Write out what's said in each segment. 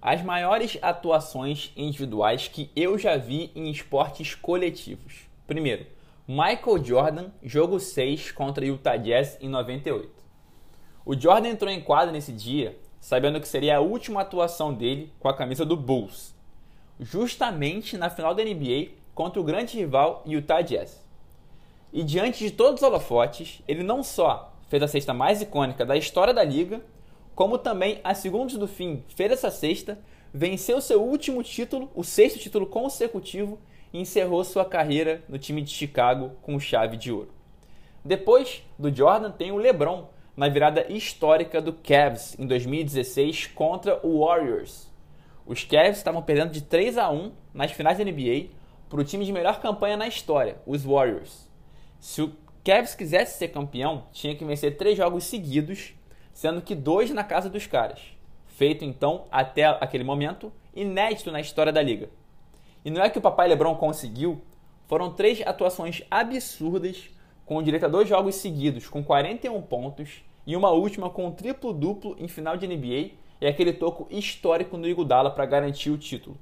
as maiores atuações individuais que eu já vi em esportes coletivos. Primeiro, Michael Jordan, jogo 6 contra Utah Jazz em 98. O Jordan entrou em quadra nesse dia, sabendo que seria a última atuação dele com a camisa do Bulls, justamente na final da NBA contra o grande rival Utah Jazz. E diante de todos os holofotes, ele não só fez a cesta mais icônica da história da liga, como também, a segundos do fim, fez essa sexta, venceu seu último título, o sexto título consecutivo, e encerrou sua carreira no time de Chicago com chave de ouro. Depois do Jordan tem o LeBron, na virada histórica do Cavs em 2016 contra o Warriors. Os Cavs estavam perdendo de 3 a 1 nas finais da NBA para o time de melhor campanha na história, os Warriors. Se o Cavs quisesse ser campeão, tinha que vencer três jogos seguidos sendo que dois na casa dos caras. Feito então, até aquele momento, inédito na história da liga. E não é que o papai LeBron conseguiu, foram três atuações absurdas com direito a dois jogos seguidos com 41 pontos e uma última com um triplo-duplo em final de NBA e aquele toco histórico no Iguodala para garantir o título.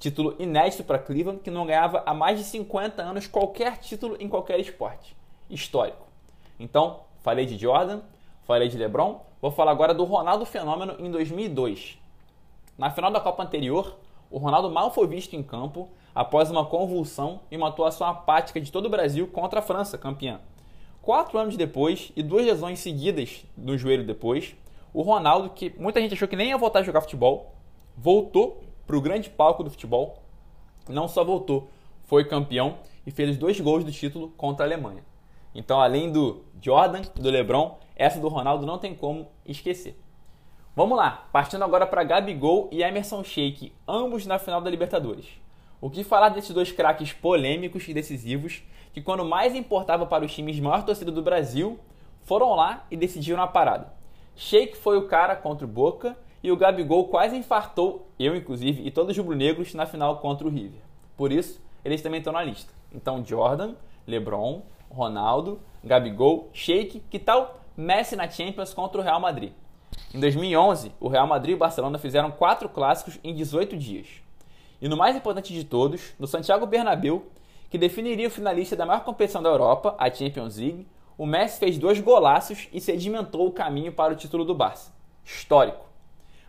Título inédito para Cleveland, que não ganhava há mais de 50 anos qualquer título em qualquer esporte. Histórico. Então, falei de Jordan, Falei de LeBron, vou falar agora do Ronaldo Fenômeno em 2002. Na final da Copa anterior, o Ronaldo mal foi visto em campo após uma convulsão e uma atuação apática de todo o Brasil contra a França, campeã. Quatro anos depois e duas lesões seguidas no joelho depois, o Ronaldo, que muita gente achou que nem ia voltar a jogar futebol, voltou para o grande palco do futebol. Não só voltou, foi campeão e fez os dois gols do título contra a Alemanha. Então, além do Jordan, do LeBron, essa do Ronaldo não tem como esquecer. Vamos lá, partindo agora para Gabigol e Emerson Sheik, ambos na final da Libertadores. O que falar desses dois craques polêmicos e decisivos que, quando mais importava para os times maior torcida do Brasil, foram lá e decidiram a parada. Sheik foi o cara contra o Boca e o Gabigol quase infartou, eu inclusive, e todos os rubro-negros na final contra o River. Por isso, eles também estão na lista. Então, Jordan, LeBron, Ronaldo, Gabigol, Sheik, que tal Messi na Champions contra o Real Madrid. Em 2011, o Real Madrid e o Barcelona fizeram quatro clássicos em 18 dias. E no mais importante de todos, no Santiago Bernabéu, que definiria o finalista da maior competição da Europa, a Champions League, o Messi fez dois golaços e sedimentou o caminho para o título do Barça. Histórico.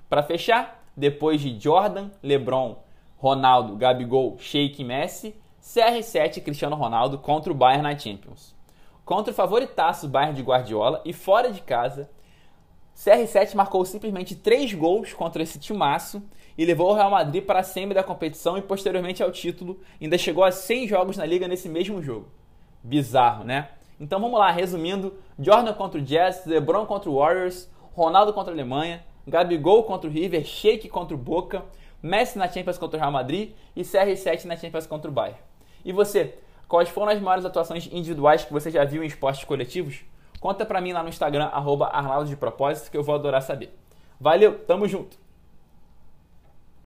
Para fechar, depois de Jordan, LeBron, Ronaldo, Gabigol, Sheik e Messi, CR7 e Cristiano Ronaldo contra o Bayern na Champions contra o favoritaço Bayern de Guardiola e fora de casa. CR7 marcou simplesmente três gols contra esse timaço e levou o Real Madrid para a semi da competição e posteriormente ao título. Ainda chegou a 100 jogos na liga nesse mesmo jogo. Bizarro, né? Então vamos lá, resumindo: Jordan contra o Jazz, LeBron contra o Warriors, Ronaldo contra a Alemanha, Gabigol contra o River, Sheik contra o Boca, Messi na Champions contra o Real Madrid e CR7 na Champions contra o Bayern. E você, Quais foram as maiores atuações individuais que você já viu em esportes coletivos? Conta pra mim lá no Instagram, arroba Arnaldo de Propósito, que eu vou adorar saber. Valeu, tamo junto!